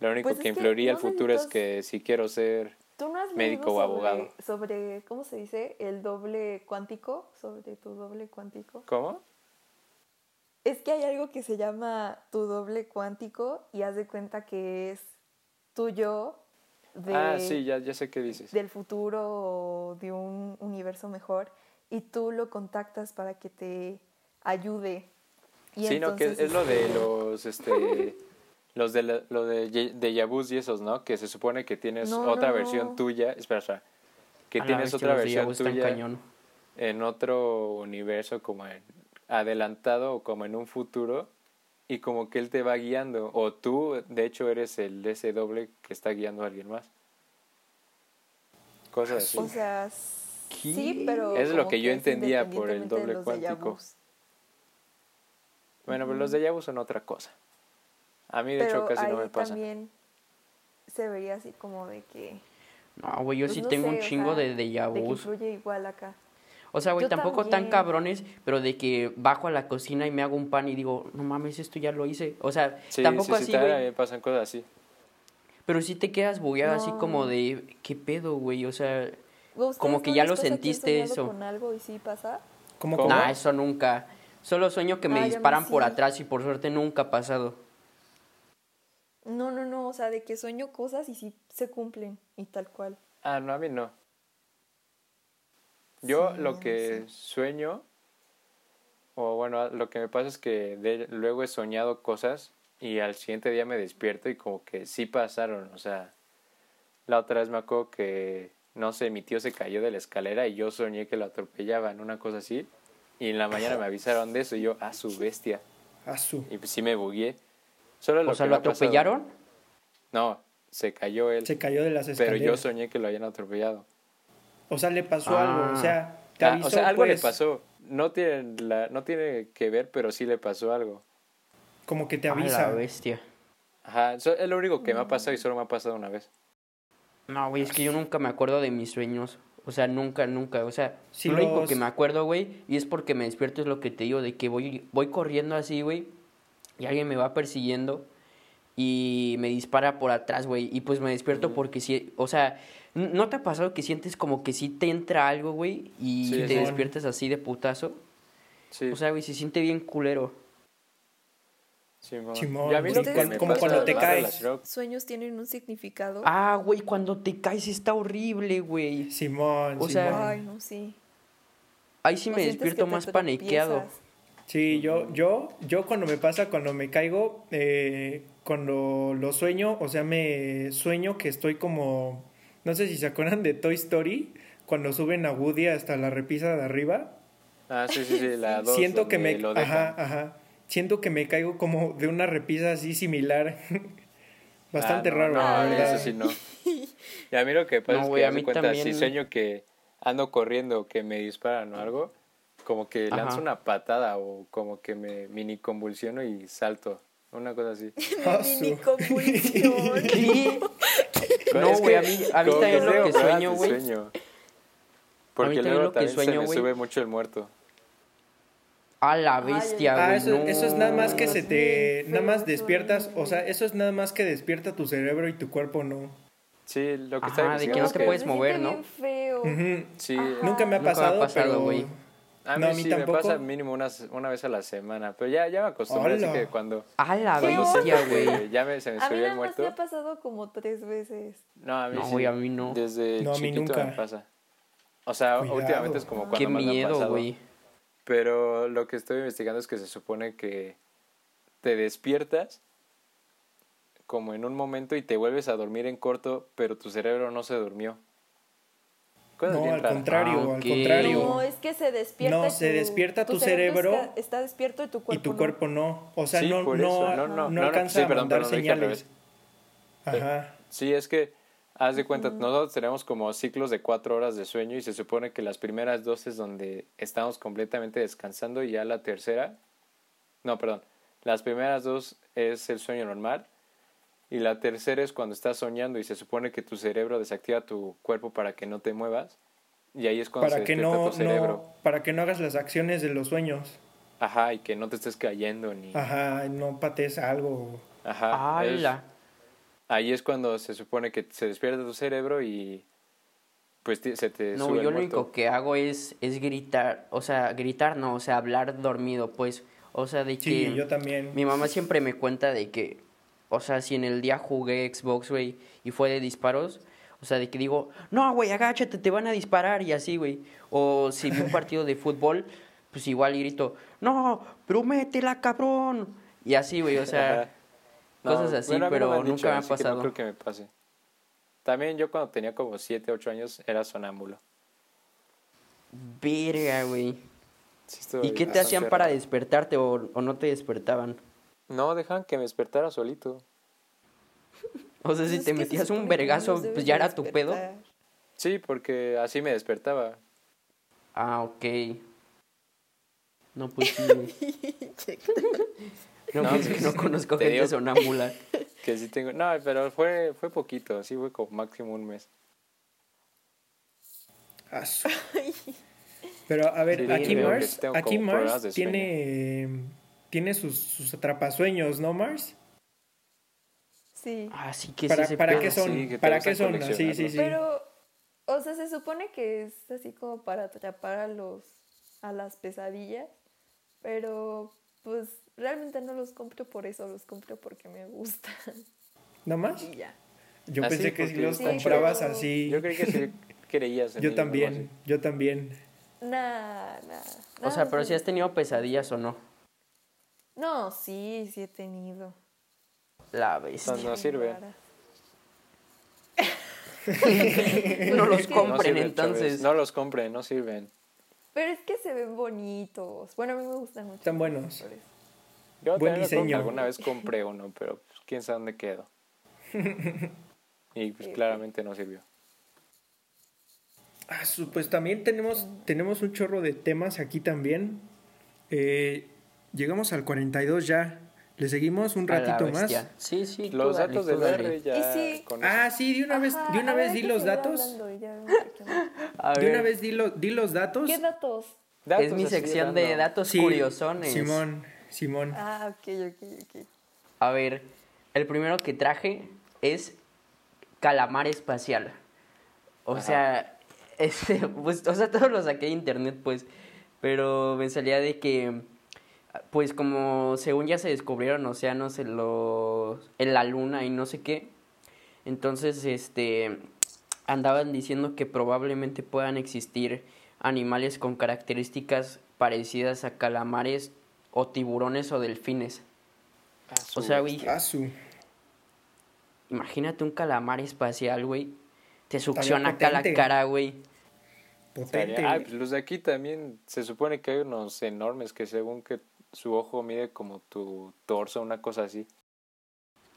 lo único Pues es que influiría no el futuro es que si quiero ser ¿Tú no has Médico o sobre- abogado. Sobre, ¿cómo se dice? El doble cuántico, sobre tu doble cuántico. ¿Cómo? Es que hay algo que se llama tu doble cuántico y haz de cuenta que es tu yo de, ah, sí, ya, ya sé qué dices. del futuro o de un universo mejor y tú lo contactas para que te ayude. Y sí, no, que es, lo de los, este, los de, la- lo de déjà vus y esos, ¿no? Que se supone que tienes No, otra no, versión no. tuya, espera, espera, que A tienes otra versión tuya cañón. en otro universo como en adelantado o como en un futuro y como que él te va guiando o tú de hecho eres el ese doble que está guiando a alguien más. Cosas así. O sea, sí, pero... Es lo que yo entendía por el doble cuántico. Bueno, pero los de vu son otra cosa. A mí de hecho casi ahí no me pasa. también se vería así como de que... No, güey, yo pues, sí no tengo sé, un o chingo sea, de déjà De que vus. influye igual acá. O sea, güey, tampoco tan también. cabrones, pero de que bajo a la cocina y me hago un pan y digo, no mames, esto ya lo hice. O sea, Sí, tampoco sí, sí, así, güey. me pasan cosas así. Pero sí te quedas bugueado así como No. de, ¿qué pedo, güey? O sea, ¿Ustedes Como que no ya lo sentiste eso. con algo y sí pasa? ¿Cómo, ¿Cómo? nah, eso nunca. Solo sueño que me Ay, disparan por sí. atrás y por suerte nunca ha pasado. No, no, no, o sea, de que sueño cosas y sí se cumplen y tal cual. Ah, no, a mí no. Yo Sí, lo que sueño, o bueno, lo que me pasa es que de- luego he soñado cosas y al siguiente día me despierto y como que sí pasaron. O sea, la otra vez me acuerdo que, no sé, mi tío se cayó de la escalera y yo soñé que lo atropellaban, una cosa así. Y en la mañana me avisaron de eso y yo, ah, su bestia. A su. Y pues sí me bugué. Solo lo O sea, que ¿lo pasado- atropellaron? No, se cayó él. Se cayó de las pero escaleras. yo soñé que lo habían atropellado. O sea, le pasó algo. O Ah. sea, te Ah, avisó, o sea, algo le pues, pasó. No tiene, la, no tiene que ver, pero sí le pasó algo. Como que te A la avisa. bestia. Ajá, eso es lo único que me ha pasado y solo me ha pasado una vez. No, güey, es que yo nunca me acuerdo de mis sueños. O sea, nunca, nunca. O sea, Si lo único los- que me acuerdo, güey, y es porque me despierto, es lo que te digo, de que voy, voy corriendo así, güey, y alguien me va persiguiendo y me dispara por atrás, güey, y pues me despierto porque sí, o sea, ¿no te ha pasado que sientes como que sí te entra algo, güey, y Sí, te sí. despiertas así de putazo? Sí, O sea, güey, se siente bien culero. Simón. Simón, Y a mí lo sí, que cuan- me como cuando te caes. ¿Sueños tienen un significado? Ah, güey, cuando te caes está horrible, güey. Simón, O sea, Simón. Ay, no, sí. Ahí sí me despierto más paniqueado. Sí, yo, yo, yo cuando me pasa, cuando me caigo, eh, cuando lo sueño, o sea, me sueño que estoy como, no sé si se acuerdan de Toy Story, cuando suben a Woody hasta la repisa de arriba. Ah, sí, sí, sí, la dos. Siento que me, ajá, ajá, siento que me caigo como de una repisa así similar. Bastante Ah, no, raro, no, la a mí verdad. eso sí no. Y a mí lo que pasa No, es que a haz de mí cuenta, también- si sueño que ando corriendo que me disparan o algo, como que Ajá. lanzo una patada o como que me mini convulsiono y salto. Una cosa así. Ah, Mini convulsión. ¿Qué? No, güey, a mí, a mí también lo que sueño, güey. sueño. Porque también luego lo que también se sueño, me güey. sube mucho el muerto. A la bestia, Ah, güey. eso, no. eso es nada más que se te, nada más despiertas, o sea, eso es nada más que despierta tu cerebro y tu cuerpo no. Sí, lo que está de que diciendo no te puedes mover, ¿no? feo. Ujú. Sí, Ajá. Nunca me ha Nunca me ha pasado, pasado, pero güey. A mí, No, a mí sí tampoco. me pasa mínimo unas, una vez a la semana. Pero ya, ya me acostumbré, así Hola. que cuando... A la bestia, güey. Ya me, se me A mí subió el nada más me muerto. ha pasado como tres veces. No, a mí No, sí. a mí no. Desde No, a mí chiquito nunca. me pasa. O sea, Cuidado. últimamente es como cuando Qué más me ha miedo, pasado. güey. Pero lo que estoy investigando es que se supone que te despiertas como en un momento y te vuelves a dormir en corto, pero tu cerebro no se durmió. Cosas no, bien al raras. contrario, Ah, al ok. contrario. No, es que se despierta. No, se tu- despierta tu cerebro Está, está despierto y tu cuerpo. y tu no. cuerpo no. O sea, Sí, no, no. No, no, no, no, no, alcanza sí, a perdón, mandar dije al señales. Ajá. Sí, es que Haz de cuenta, nosotros tenemos como ciclos de cuatro horas de sueño y se supone que las primeras dos es donde estamos completamente descansando y ya la tercera, no, perdón, las primeras dos es el sueño normal y la tercera es cuando estás soñando y se supone que tu cerebro desactiva tu cuerpo para que no te muevas y ahí es cuando para que no, tu cerebro. para que no hagas las acciones de los sueños. Ajá, y que no te estés cayendo ni... Ajá, no patees algo. Ajá. ahí es cuando se supone que se despierta tu cerebro y pues se te no yo lo único que hago es es gritar o sea gritar no o sea hablar dormido pues o sea de que sí, yo también mi mamá siempre me cuenta de que o sea si en el día jugué Xbox güey y fue de disparos o sea de que digo no güey agáchate te van a disparar y así güey o si vi un partido de fútbol pues igual grito no pero métela cabrón y así güey o sea cosas así, pero nunca me ha pasado. no creo que me pase. También yo cuando tenía como 7, 8 años era sonámbulo. Verga, güey. ¿Y qué te hacían para despertarte o, o, no te despertaban? No, dejan que me despertara solito. o sea, si te metías un vergazo, pues ya era tu pedo. Sí, porque así me despertaba. Ah, ok. No, pues sí. No, pues que no conozco gente sonámbula. Que sí tengo. No, pero fue, fue poquito, sí fue como máximo un mes. Pero a ver, aquí Mars, aquí Mars tiene, tiene sus, sus atrapasueños, ¿no, Mars? Sí. Ah, sí que ¿Para, sí ¿para qué son? ¿Para qué son? Sí, sí, sí. Pero, o sea, se supone que es así como para atrapar a los, a las pesadillas, pero pues realmente no los compro por eso, los compro porque me gustan. ¿No más? Y ya. Yo pensé que si los comprabas así. Yo creí que sí creías en Yo también, yo también. Nah, nah. O sea, pero si has tenido pesadillas o no. No, sí, sí he tenido. La bestia. No, sirve. no los compren entonces. No los compren, no sirven. Pero es que se ven bonitos. Bueno, a mí me gustan mucho. Están buenos. Yo Buen diseño. alguna vez compré uno, pero pues, quién sabe dónde quedó. y pues claramente no sirvió. Ah, pues también tenemos, tenemos un chorro de temas aquí también. Eh, llegamos al 42 ya. ¿Le seguimos un ratito más? Sí, sí. Los datos de R ya. ah, sí, de una vez, de una vez di los datos. de una vez di, di los datos. ¿Qué datos? es mi sección de datos curiosones. Simón, Simón. Ah, ok, ok, ok. A ver, el primero que traje es calamar espacial. O sea, este, pues, o sea, todos los saqué de internet, pues. Pero me salía de que pues como según ya se descubrieron océanos en, los, en la luna y no sé qué, entonces este andaban diciendo que probablemente puedan existir animales con características parecidas a calamares o tiburones o delfines. o sea, güey. Imagínate un calamar espacial, güey. Te succiona acá la cara, güey. Potente. Ah, pues los de aquí también se supone que hay unos enormes que según que su ojo mide como tu torso, una cosa así.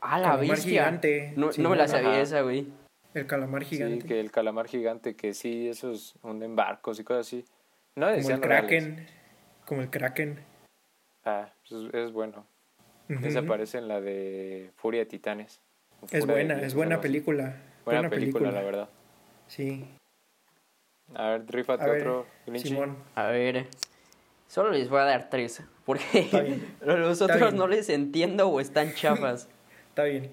Ah, la calamar gigante. No, no me la sabía esa, güey. El calamar gigante. Sí, que el calamar gigante, que sí, esos hunden barcos y cosas así. No como el Kraken. Como el Kraken. Ah, pues es, bueno. Esa aparece en la de Furia de Titanes. es buena, es buena película. Buena, película, la verdad. Sí. A ver, rifate otro. Simón. A ver, Solo les voy a dar tres, porque los otros no les entiendo o están chafas. Está bien.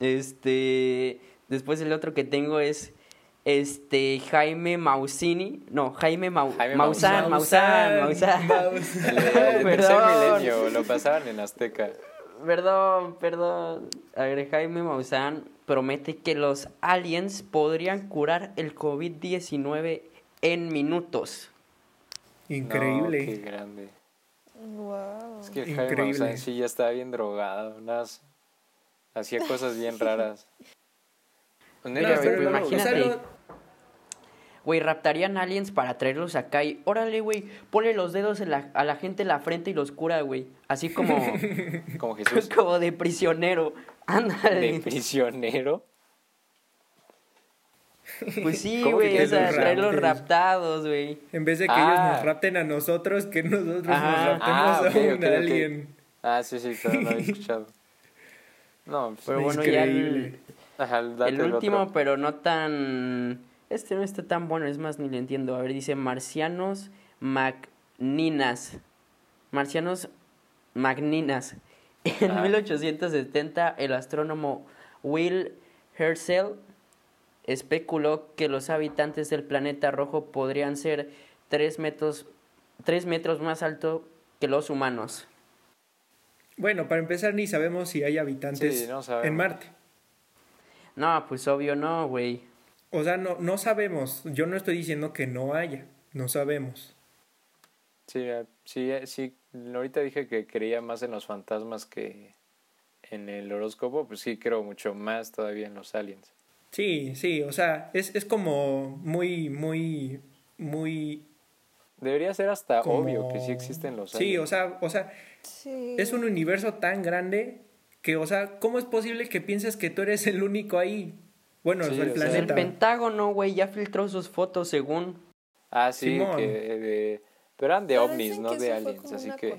Este, después el otro que tengo es este Jaime Mausini, no, Jaime, Mau, Jaime Maussan, Maussan, Maussan. El milenio, lo pasaban en Azteca. Perdón, perdón. A ver, Jaime Maussan promete que los aliens podrían curar el COVID-19 en minutos. Increíble. qué grande. Wow. Es que Jaime sí ya estaba bien drogado, hacía cosas bien raras. Pues imagínate. Güey, raptarían aliens para traerlos acá y órale, güey, ponle los dedos a la gente en la frente y los cura, güey. Así como. como Jesús. como de prisionero. Ándale. ¿De prisionero? Pues sí, güey, o sea, traerlos raptados, güey. En vez de que ellos nos ah. rapten a nosotros, que nosotros nos raptemos ah, a un alien. Ah, sí, sí, claro, no había escuchado. No, pero bueno, ya el, el último, pero no tan... Este no está tan bueno, es más, ni le entiendo. A ver, dice Marcianos Magninas. Marcianos Magninas. En 1870, el astrónomo Will Herschel especuló que los habitantes del planeta rojo podrían ser tres metros, tres metros más altos que los humanos. Bueno, para empezar, ni sabemos si hay habitantes en Marte. No, pues obvio no, güey. O sea, no, no sabemos. Yo no estoy diciendo que no haya. No sabemos. Sí, eh, sí, eh, sí. Ahorita dije que creía más en los fantasmas que en el horóscopo. Pues sí, creo mucho más todavía en los aliens. Sí, sí. O sea, es, es como muy, muy, muy... Debería ser hasta obvio que sí existen los aliens. Sí, o sea, o sea, es un universo tan grande que, o sea, ¿cómo es posible que pienses que tú eres el único ahí? Bueno, el planeta. El Pentágono, güey, ya filtró sus fotos según. Ah, sí, que pero eran de ovnis, no de aliens, así que.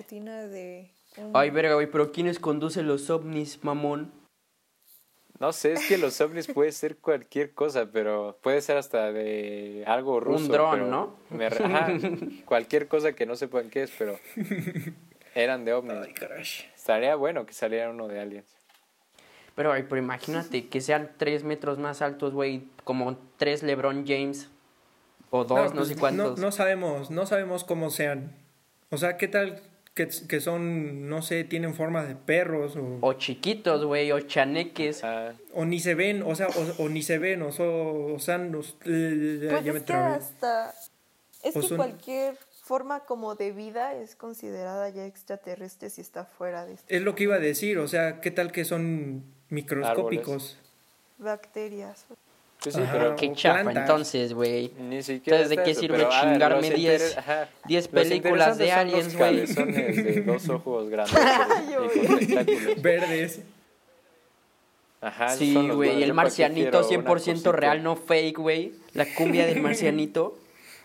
Ay, verga, güey, pero ¿quiénes conducen los ovnis, mamón? No sé, es que los ovnis puede ser cualquier cosa, pero puede ser hasta de algo ruso. Un dron, ¿no? cualquier cosa que no sepan qué es, pero eran de ovnis. Ay, Estaría bueno que saliera uno de aliens. Pero, ay, pero imagínate que sean tres metros más altos, güey, como tres LeBron James. O dos, no, pues, sé cuántos. No, sabemos, no sabemos cómo sean. O sea, ¿qué tal que, que son, no sé, tienen forma de perros o... O chiquitos, güey, o chaneques. Ah. O ni se ven, o sea, o, ni se ven, o, o, sea, los... Pues es que hasta... Es que cualquier forma como de vida es considerada ya extraterrestre si está fuera de este Es lo que iba a decir, o sea, ¿qué tal que son microscópicos? Bacterias. Pues sí, pero qué chafa entonces, güey. Ni siquiera Entonces, ¿de qué sirve chingarme 10 10 películas de aliens, güey? Son de dos ojos grandes y verdes. Ajá, sí, güey, el marcianito 100% real, no fake, güey. La cumbia del marcianito.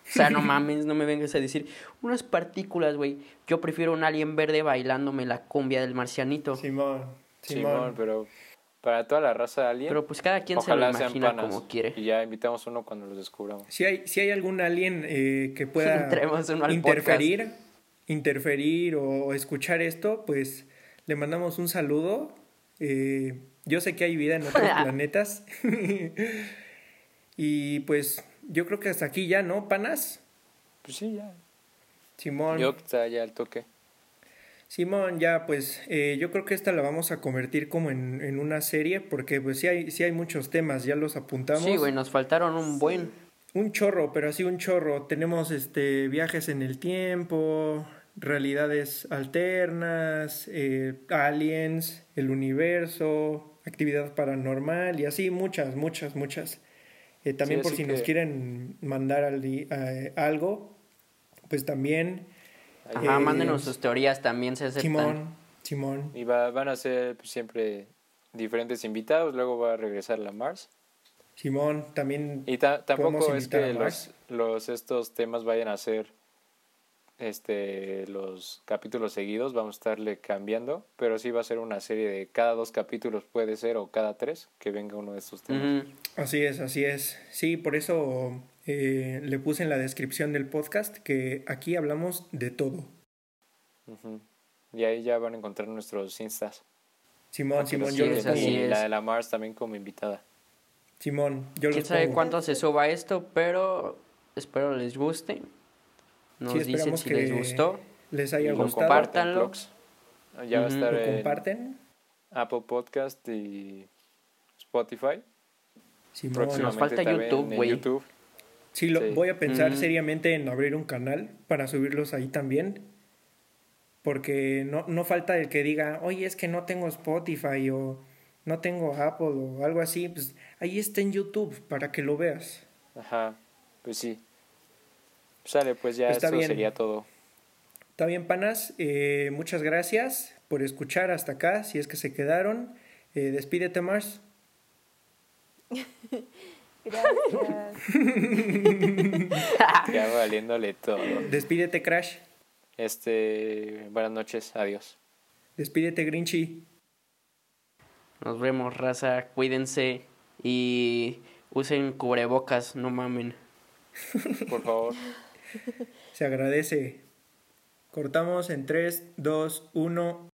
O sea, no mames, no me vengas a decir unas partículas, güey. Yo prefiero un alien verde bailándome la cumbia del marcianito. Simón, Simón, Simón pero para toda la raza de alien. Pero pues cada quien se lo imagina como quiere. Y ya invitamos uno cuando los descubramos. Si hay, si hay algún alien eh, que pueda interferir, interferir o escuchar esto, pues le mandamos un saludo. Eh, yo sé que hay vida en otros planetas. y pues yo creo que hasta aquí ya, ¿no, panas? Pues sí, ya. Simón. Yo está ya al toque. Simón, ya pues eh, yo creo que esta la vamos a convertir como en, en una serie porque pues sí hay, sí hay muchos temas, ya los apuntamos. Sí, güey, nos faltaron un buen. Un chorro, pero así un chorro. Tenemos este viajes en el tiempo, realidades alternas, eh, aliens, el universo, actividad paranormal y así muchas, muchas, muchas. Eh, también por si nos quieren mandar algo, pues también... Ajá, mándenos sus teorías también, se aceptan. Simón, Simón. Y va, van a ser pues, siempre diferentes invitados, luego va a regresar la Mars. Simón, también... Y tampoco es que los, los, estos temas vayan a ser este, los capítulos seguidos, vamos a estarle cambiando, pero sí va a ser una serie de cada dos capítulos puede ser o cada tres que venga uno de estos temas. Así es, así es. Sí, por eso eh, le puse en la descripción del podcast que aquí hablamos de todo. Y ahí ya van a encontrar nuestros instas. Simón, Simón, yo los Y la de la Mars también como invitada. Simón, yo ¿Quién sabe cuánto se suba esto? Pero espero les guste. Nos dicen si les gustó. Les haya gustado. Compártanlo. Ya va a estar en comparten? Apple Podcast y Spotify. Sí, Nos falta YouTube, güey. Sí, lo, voy a pensar seriamente en abrir un canal para subirlos ahí también. Porque no, no falta el que diga, oye, es que no tengo Spotify o no tengo Apple o algo así. Pues ahí está en YouTube para que lo veas. Ajá, pues sí. Sale, pues ya Está esto sería todo. Está bien, panas. Eh, muchas gracias por escuchar hasta acá, si es que se quedaron. Eh, despídete, Mars. Gracias. ya valiéndole todo. Despídete, Crash. Este, buenas noches, adiós. Despídete, Grinchy. Nos vemos, raza. Cuídense y usen cubrebocas, no mamen. Por favor. Se agradece. Cortamos en 3, 2, 1.